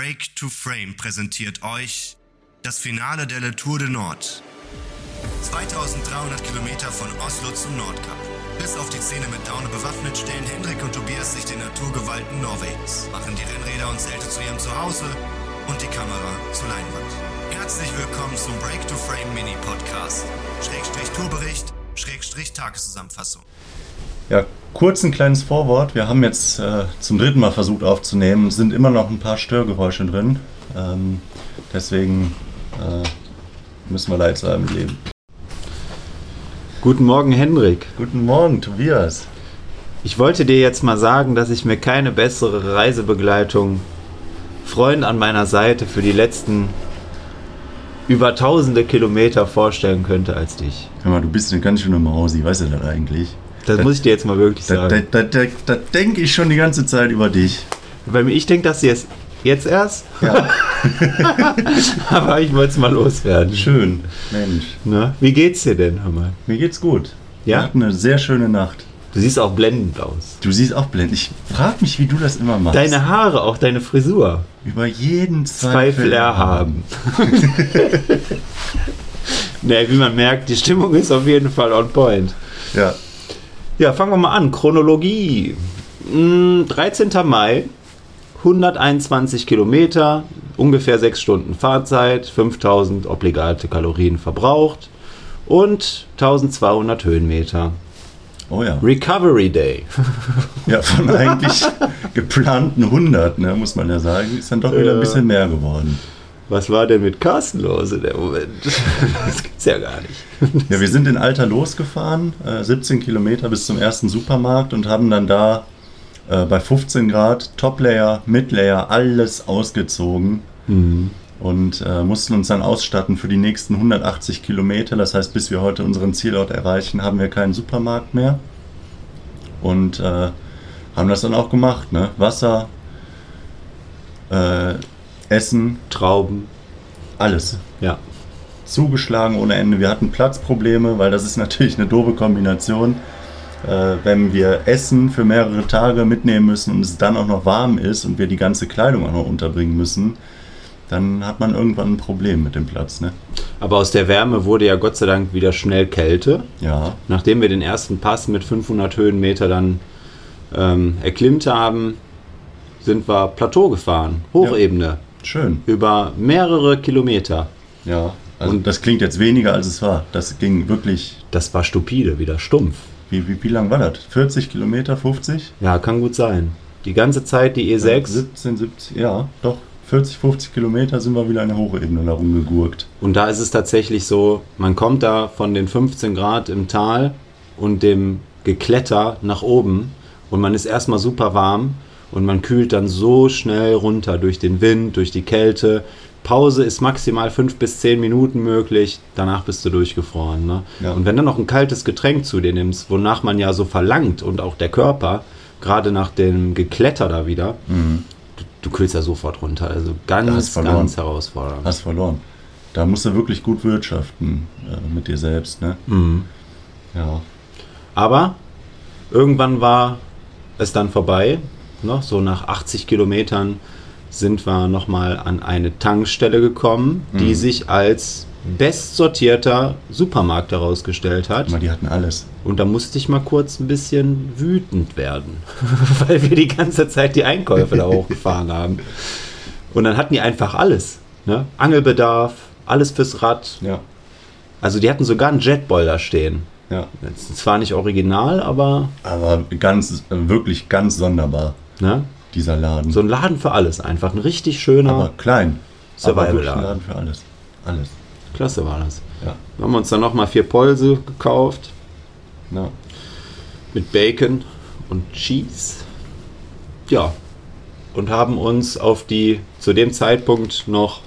Break to Frame präsentiert euch das Finale der Le Tour de Nord. 2300 Kilometer von Oslo zum Nordkap. Bis auf die Zähne mit Daune bewaffnet stellen Hendrik und Tobias sich den Naturgewalten Norwegens, machen die Rennräder und Zelte zu ihrem Zuhause und die Kamera zur Leinwand. Herzlich willkommen zum Break to Frame Mini Podcast. Schrägstrich Tourbericht, Schrägstrich Tageszusammenfassung. Ja, kurz ein kleines Vorwort. Wir haben jetzt äh, zum dritten Mal versucht aufzunehmen. Es sind immer noch ein paar Störgeräusche drin. Ähm, deswegen äh, müssen wir leider mit leben. Guten Morgen, Henrik. Guten Morgen, Tobias. Ich wollte dir jetzt mal sagen, dass ich mir keine bessere Reisebegleitung, Freund an meiner Seite für die letzten über tausende Kilometer vorstellen könnte als dich. Hör mal, du bist eine ganz schöne Mausi, weißt du das eigentlich? Das, das muss ich dir jetzt mal wirklich da, sagen. Da, da, da denke ich schon die ganze Zeit über dich. Weil ich denke das jetzt, jetzt erst. Ja. Aber ich wollte es mal loswerden. Schön, Mensch. Na, wie geht's dir denn, mal? Mir geht's gut. Ja? Wir hatten eine sehr schöne Nacht. Du siehst auch blendend aus. Du siehst auch blendend. Ich frag mich, wie du das immer machst. Deine Haare, auch deine Frisur. Über jeden Zweifel Zweifel erhaben. ne, wie man merkt, die Stimmung ist auf jeden Fall on point. Ja. Ja, fangen wir mal an. Chronologie. Hm, 13. Mai, 121 Kilometer, ungefähr 6 Stunden Fahrzeit, 5000 obligate Kalorien verbraucht und 1200 Höhenmeter. Oh ja. Recovery Day. Ja, von eigentlich geplanten 100, ne, muss man ja sagen, ist dann doch wieder ein bisschen mehr geworden. Was war denn mit Carsten los in dem Moment? Das gibt's ja gar nicht. Ja, wir sind in Alter losgefahren, äh, 17 Kilometer bis zum ersten Supermarkt und haben dann da äh, bei 15 Grad Top-Layer, Mid-Layer, alles ausgezogen und äh, mussten uns dann ausstatten für die nächsten 180 Kilometer. Das heißt, bis wir heute unseren Zielort erreichen, haben wir keinen Supermarkt mehr. Und äh, haben das dann auch gemacht. Ne? Wasser, äh, Essen, Trauben. alles Ja. zugeschlagen ohne Ende. Wir hatten Platzprobleme, weil das ist natürlich eine doofe Kombination. Äh, wenn wir Essen für mehrere Tage mitnehmen müssen und es dann auch noch warm ist und wir die ganze Kleidung auch noch unterbringen müssen, dann hat man irgendwann ein Problem mit dem Platz. Ne? Aber aus der Wärme wurde ja Gott sei Dank wieder schnell Kälte. Ja, Nachdem wir den ersten Pass mit 500 Höhenmeter dann ähm, erklimmt haben, sind wir Plateau gefahren, Hochebene, schön. über mehrere Kilometer. Ja, also Und- das klingt jetzt weniger als es war. Das ging wirklich. Das war stupide, wieder stumpf. Wie, wie, wie lang war das? 40 Kilometer, 50? Ja, kann gut sein. Die ganze Zeit die E6 17, 17, ja, doch. 40, 50 Kilometer sind wir wieder in der Hochebene da rumgegurkt. und da ist es tatsächlich so, man kommt da von den 15 Grad im Tal und dem Gekletter nach oben und man ist erstmal super warm und man kühlt dann so schnell runter durch den Wind, durch die Kälte. Pause ist maximal 5 bis 10 Minuten möglich, danach bist du durchgefroren. Ne? Ja. Und wenn dann noch ein kaltes Getränk zu dir nimmst, wonach man ja so verlangt und auch der Körper, gerade nach dem Gekletter da wieder, du, du kühlst ja sofort runter. Also Mhm. Ganz, ganz herausfordernd. Hast verloren. Da musst du wirklich gut wirtschaften äh, mit dir selbst, ne? Mhm. Ja. Aber irgendwann war es dann vorbei. Ne? So nach 80 Kilometern sind wir nochmal an eine Tankstelle gekommen, die sich als bestsortierter Supermarkt herausgestellt hat. Aber die hatten alles. Und da musste ich mal kurz ein bisschen wütend werden, weil wir die ganze Zeit die Einkäufe da hochgefahren haben. Und dann hatten die einfach alles. Ne? Angelbedarf, alles fürs Rad. Ja. Also die hatten sogar einen Jetboiler stehen. Ja. Zwar nicht original, aber Aber ganz, wirklich ganz sonderbar, ne? dieser Laden. so ein Laden für alles. Einfach ein richtig schöner. aber klein. Survival-Laden. Laden für alles. Alles. Klasse war das. Ja. Wir haben uns dann nochmal vier Polse gekauft ja. mit Bacon und Cheese. Ja. Und haben uns auf die zu dem Zeitpunkt noch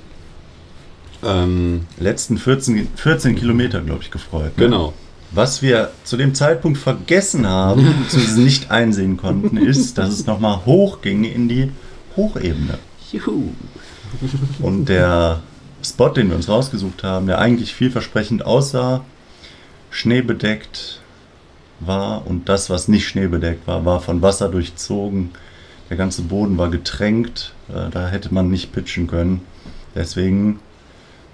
ähm, Letzten 14, 14 Kilometer, glaube ich, gefreut. Ne? genau. Was wir zu dem Zeitpunkt vergessen haben, beziehungsweise nicht einsehen konnten, ist, dass es nochmal hochging in die Hochebene. Juhu. Und der Spot, den wir uns rausgesucht haben, der eigentlich vielversprechend aussah, schneebedeckt war und das, was nicht schneebedeckt war, war von Wasser durchzogen. Der ganze Boden war getränkt Äh, da hätte man nicht pitchen können. Deswegen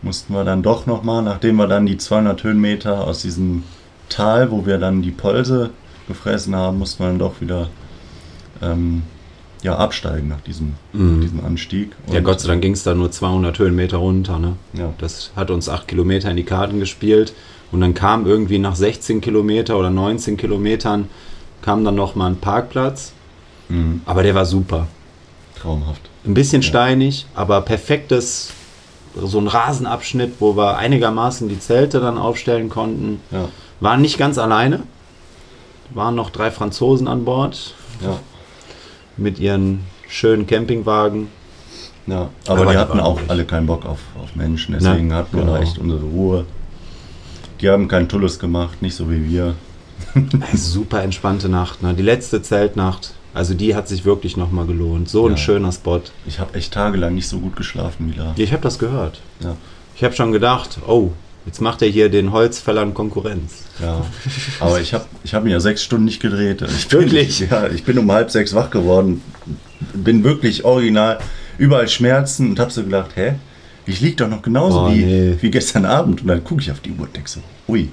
mussten wir dann doch nochmal, nachdem wir dann die 200 Höhenmeter aus diesem Tal, wo wir dann die Polse gefressen haben, mussten wir dann doch wieder ähm, ja, absteigen nach diesem, Mhm. diesem Anstieg. Ja, Und- Gott sei Dank ging es da nur 200 Höhenmeter runter. Ne? Ja. Das hat uns 8 Kilometer in die Karten gespielt. Und dann kam irgendwie nach 16 Kilometer oder 19 Kilometern kam dann noch mal ein Parkplatz. Mhm. Aber der war super. Traumhaft. Ein bisschen steinig, aber perfektes, so ein Rasenabschnitt, wo wir einigermaßen die Zelte dann aufstellen konnten. Ja, Waren nicht ganz alleine. Waren noch drei Franzosen an Bord ja, mit ihren schönen Campingwagen. ja. Aber, Aber die hatten auch alle keinen Bock auf, auf Menschen, deswegen Ne, hatten wir genau. da echt unsere Ruhe. Die haben keinen Tullus gemacht, nicht so wie wir. Super entspannte Nacht. Ne? Die letzte Zeltnacht, also die hat sich wirklich nochmal gelohnt. So ein Ja. schöner Spot. Ich habe echt tagelang nicht so gut geschlafen wie da. Ich habe das gehört. Ja, Ich habe schon gedacht, oh, jetzt macht er hier den Holzfällern Konkurrenz. ja. Aber ich habe ich hab mir ja sechs Stunden nicht gedreht. Ich bin, Wirklich? Ja, ich bin um halb sechs wach geworden. Bin wirklich original, überall Schmerzen und habe so gedacht, hä? Ich lieg doch noch genauso Oh, wie, nee. wie gestern Abend. Und dann gucke ich auf die Uhr und denke so, ui,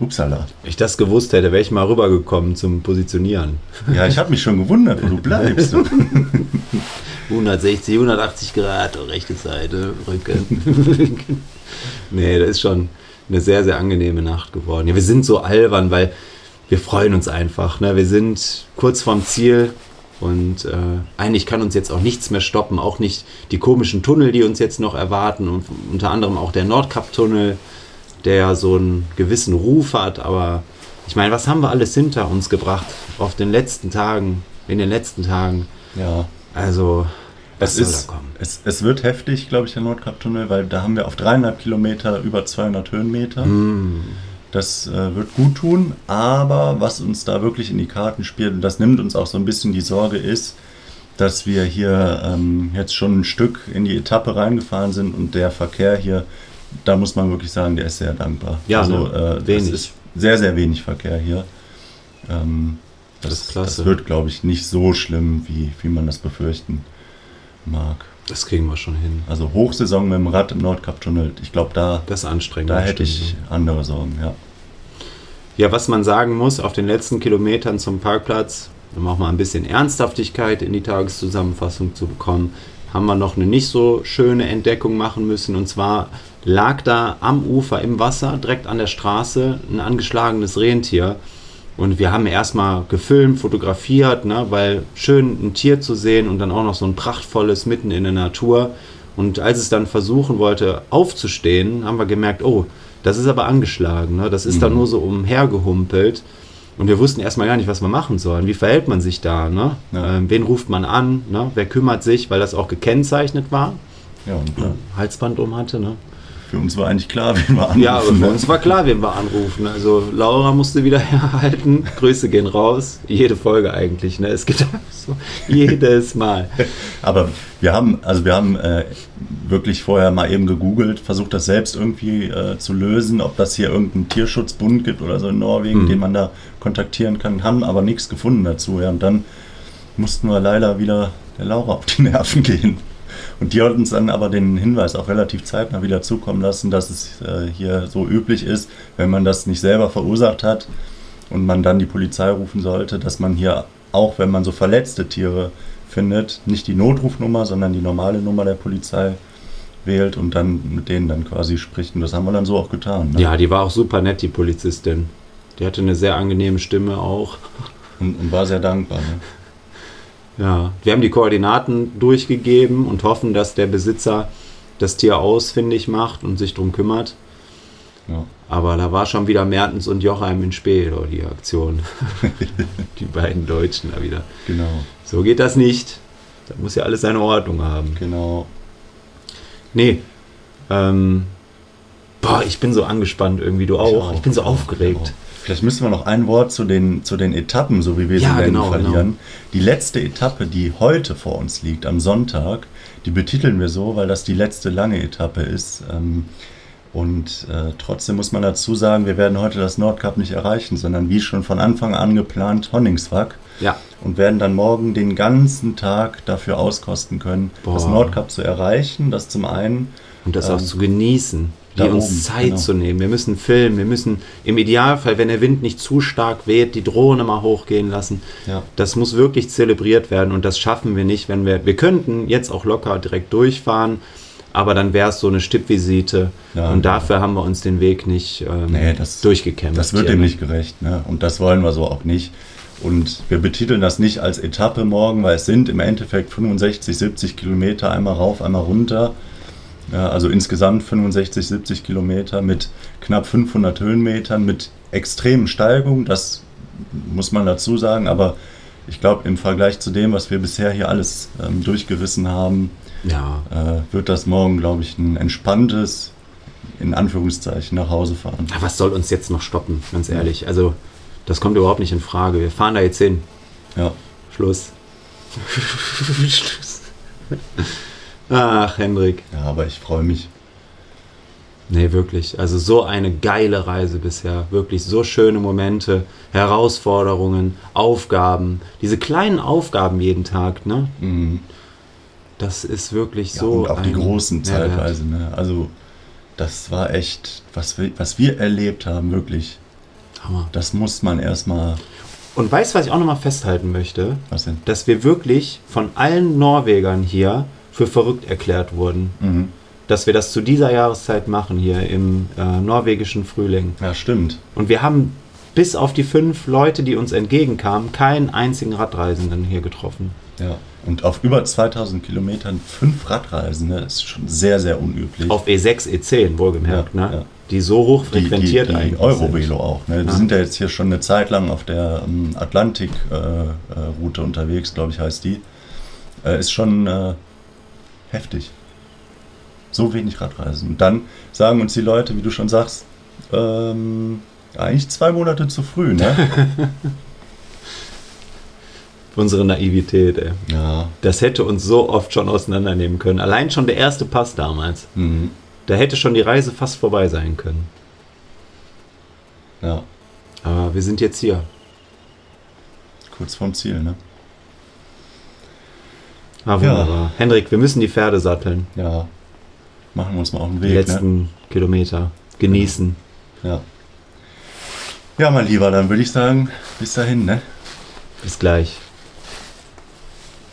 upsala. Wenn ich das gewusst hätte, wäre ich mal rübergekommen zum Positionieren. Ja, ich habe mich schon gewundert, wo du bleibst. 160, 180 Grad, rechte Seite, Rücken. nee, das ist schon eine sehr, sehr angenehme Nacht geworden. Ja, wir sind so albern, weil wir freuen uns einfach. Ne? Wir sind kurz vorm Ziel und äh, eigentlich kann uns jetzt auch nichts mehr stoppen. Auch nicht die komischen Tunnel, die uns jetzt noch erwarten. Und unter anderem auch der Nordkap-Tunnel, der ja so einen gewissen Ruf hat. Aber ich meine, was haben wir alles hinter uns gebracht auf den letzten Tagen, in den letzten Tagen? ja, Also, was es, soll ist, da kommen? es, es wird heftig, glaube ich, der Nordkap-Tunnel, weil da haben wir auf dreieinhalb Kilometer über 200 Höhenmeter. Mm. Das äh, wird gut tun, aber was uns da wirklich in die Karten spielt, und das nimmt uns auch so ein bisschen die Sorge, ist, dass wir hier ähm, jetzt schon ein Stück in die Etappe reingefahren sind und der Verkehr hier, da muss man wirklich sagen, der ist sehr dankbar. Ja, also ne? äh, Wenig. es ist sehr, sehr wenig Verkehr hier. Ähm, das, Das ist klasse. das wird, glaube ich, nicht so schlimm, wie, wie man das befürchten mag. Das kriegen wir schon hin. Also Hochsaison mit dem Rad im Nordkap-Tunnel, ich glaube, da, Das anstrengend. da hätte ich andere Sorgen, ja. Ja, was man sagen muss, auf den letzten Kilometern zum Parkplatz, um auch mal ein bisschen Ernsthaftigkeit in die Tageszusammenfassung zu bekommen, haben wir noch eine nicht so schöne Entdeckung machen müssen. Und zwar lag da am Ufer im Wasser, direkt an der Straße, ein angeschlagenes Rentier. Und wir haben erstmal gefilmt, fotografiert, ne, weil schön ein Tier zu sehen und dann auch noch so ein prachtvolles mitten in der Natur. Und als es dann versuchen wollte aufzustehen, haben wir gemerkt, oh, das ist aber angeschlagen. Ne? Das ist da nur so umhergehumpelt. Und wir wussten erstmal gar nicht, was wir machen sollen. Wie verhält man sich da? Ne? Ja. Ähm, wen ruft man an? Ne? Wer kümmert sich, weil das auch gekennzeichnet war? Ja, und äh, Halsband um hatte. Ne? Für uns war eigentlich klar, wen wir anrufen. Ja, aber für uns war klar, wen wir anrufen. Also Laura musste wieder herhalten. Grüße gehen raus. Jede Folge eigentlich. Ne? Es gibt so jedes Mal. Aber wir haben, also wir haben äh, wirklich vorher mal eben gegoogelt, versucht das selbst irgendwie äh, zu lösen, ob das hier irgendeinen Tierschutzbund gibt oder so in Norwegen, Mhm. den man da kontaktieren kann, haben aber nichts gefunden dazu. Ja. Und dann mussten wir leider wieder der Laura auf die Nerven gehen. Und die hat uns dann aber den Hinweis auch relativ zeitnah wieder zukommen lassen, dass es äh, hier so üblich ist, wenn man das nicht selber verursacht hat und man dann die Polizei rufen sollte, dass man hier auch, wenn man so verletzte Tiere findet, nicht die Notrufnummer, sondern die normale Nummer der Polizei wählt und dann mit denen dann quasi spricht. Und das haben wir dann so auch getan. Ne? Ja, die war auch super nett, die Polizistin. Die hatte eine sehr angenehme Stimme auch. Und, und war sehr dankbar. Ne? Ja, wir haben die Koordinaten durchgegeben und hoffen, dass der Besitzer das Tier ausfindig macht und sich drum kümmert. Ja. Aber da war schon wieder Mertens und Jochheim in Spee, die Aktion. die beiden Deutschen da wieder. Genau, So geht das nicht. Da muss ja alles seine Ordnung haben. genau. Nee. Ähm, boah, ich bin so angespannt irgendwie. Du auch. Ich, bin so auch, aufgeregt. genau. Vielleicht müssen wir noch ein Wort zu den, zu den Etappen, so wie wir Ja, sie nennen, genau, verlieren. Die letzte Etappe, die heute vor uns liegt, am Sonntag, die betiteln wir so, weil das die letzte lange Etappe ist. Ähm, Und äh, trotzdem muss man dazu sagen, wir werden heute das Nordkap nicht erreichen, sondern wie schon von Anfang an geplant Honningswag. Ja. Und werden dann morgen den ganzen Tag dafür auskosten können, Boah. das Nordkap zu erreichen. Das zum einen. Und das auch Ähm, zu genießen, die uns oben, Zeit genau. zu nehmen. Wir müssen filmen, wir müssen im Idealfall, wenn der Wind nicht zu stark weht, die Drohne mal hochgehen lassen. Ja. Das muss wirklich zelebriert werden und das schaffen wir nicht, wenn wir. Wir könnten jetzt auch locker direkt durchfahren, aber dann wäre es so eine Stippvisite Ja, und genau. dafür haben wir uns den Weg nicht ähm, Nee, das- durchgekämpft. Das wird dem nicht gerecht. Ne? Und das wollen wir so auch nicht. Und wir betiteln das nicht als Etappe morgen, weil es sind im Endeffekt 65, 70 Kilometer einmal rauf, einmal runter. Ja, also insgesamt 65, 70 Kilometer mit knapp 500 Höhenmetern, mit extremen Steigungen. Das muss man dazu sagen. Aber ich glaube, im Vergleich zu dem, was wir bisher hier alles ähm, durchgerissen haben, Ja, äh, wird das morgen, glaube ich, ein entspanntes, in Anführungszeichen, nach Hause fahren. Ja, was soll uns jetzt noch stoppen, ganz ehrlich? Also, das kommt überhaupt nicht in Frage. Wir fahren da jetzt hin. Ja. Schluss. Schluss. Ach, Hendrik. Ja, aber ich freue mich. Nee, wirklich. Also so eine geile Reise bisher. Wirklich so schöne Momente, Herausforderungen, Aufgaben. Diese kleinen Aufgaben jeden Tag, ne? Mhm. Das ist wirklich Ja, so. und auch die großen Mehrwert. zeitweise. Ne? Also das war echt, was wir, was wir erlebt haben, wirklich. Hammer. Das muss man erstmal. Und weißt du, was ich auch nochmal festhalten möchte? Was denn? Dass wir wirklich von allen Norwegern hier für verrückt erklärt wurden. Mhm. Dass wir das zu dieser Jahreszeit machen hier im äh, norwegischen Frühling. Ja, stimmt. Und wir haben bis auf die fünf Leute, die uns entgegenkamen, keinen einzigen Radreisenden hier getroffen. Ja. Und auf über 2000 Kilometern fünf Radreisen, ne? ist schon sehr, sehr unüblich. Auf E6, E10 wohlgemerkt, Ja, ne? ja. Die so hoch die, die, frequentiert die eigentlich Eurovelo auch. Ne? Die Ja. sind ja jetzt hier schon eine Zeit lang auf der ähm, Atlantik-Route unterwegs, glaube ich, heißt die. Äh, ist schon äh, heftig. So wenig Radreisen. Und dann sagen uns die Leute, wie du schon sagst, ähm, eigentlich zwei Monate zu früh, ne? Unsere Naivität, ey. ja. Das hätte uns so oft schon auseinandernehmen können. Allein schon der erste Pass damals. Mhm. Da hätte schon die Reise fast vorbei sein können. Ja. Aber wir sind jetzt hier. Kurz vorm Ziel, ne? Ah, wunderbar. Hendrik, wir müssen die Pferde satteln. Ja. Machen wir uns mal auf den Die Weg, ne? letzten Kilometer. Genießen. Ja. Ja, mein Lieber, dann würde ich sagen, bis dahin, ne? Bis gleich.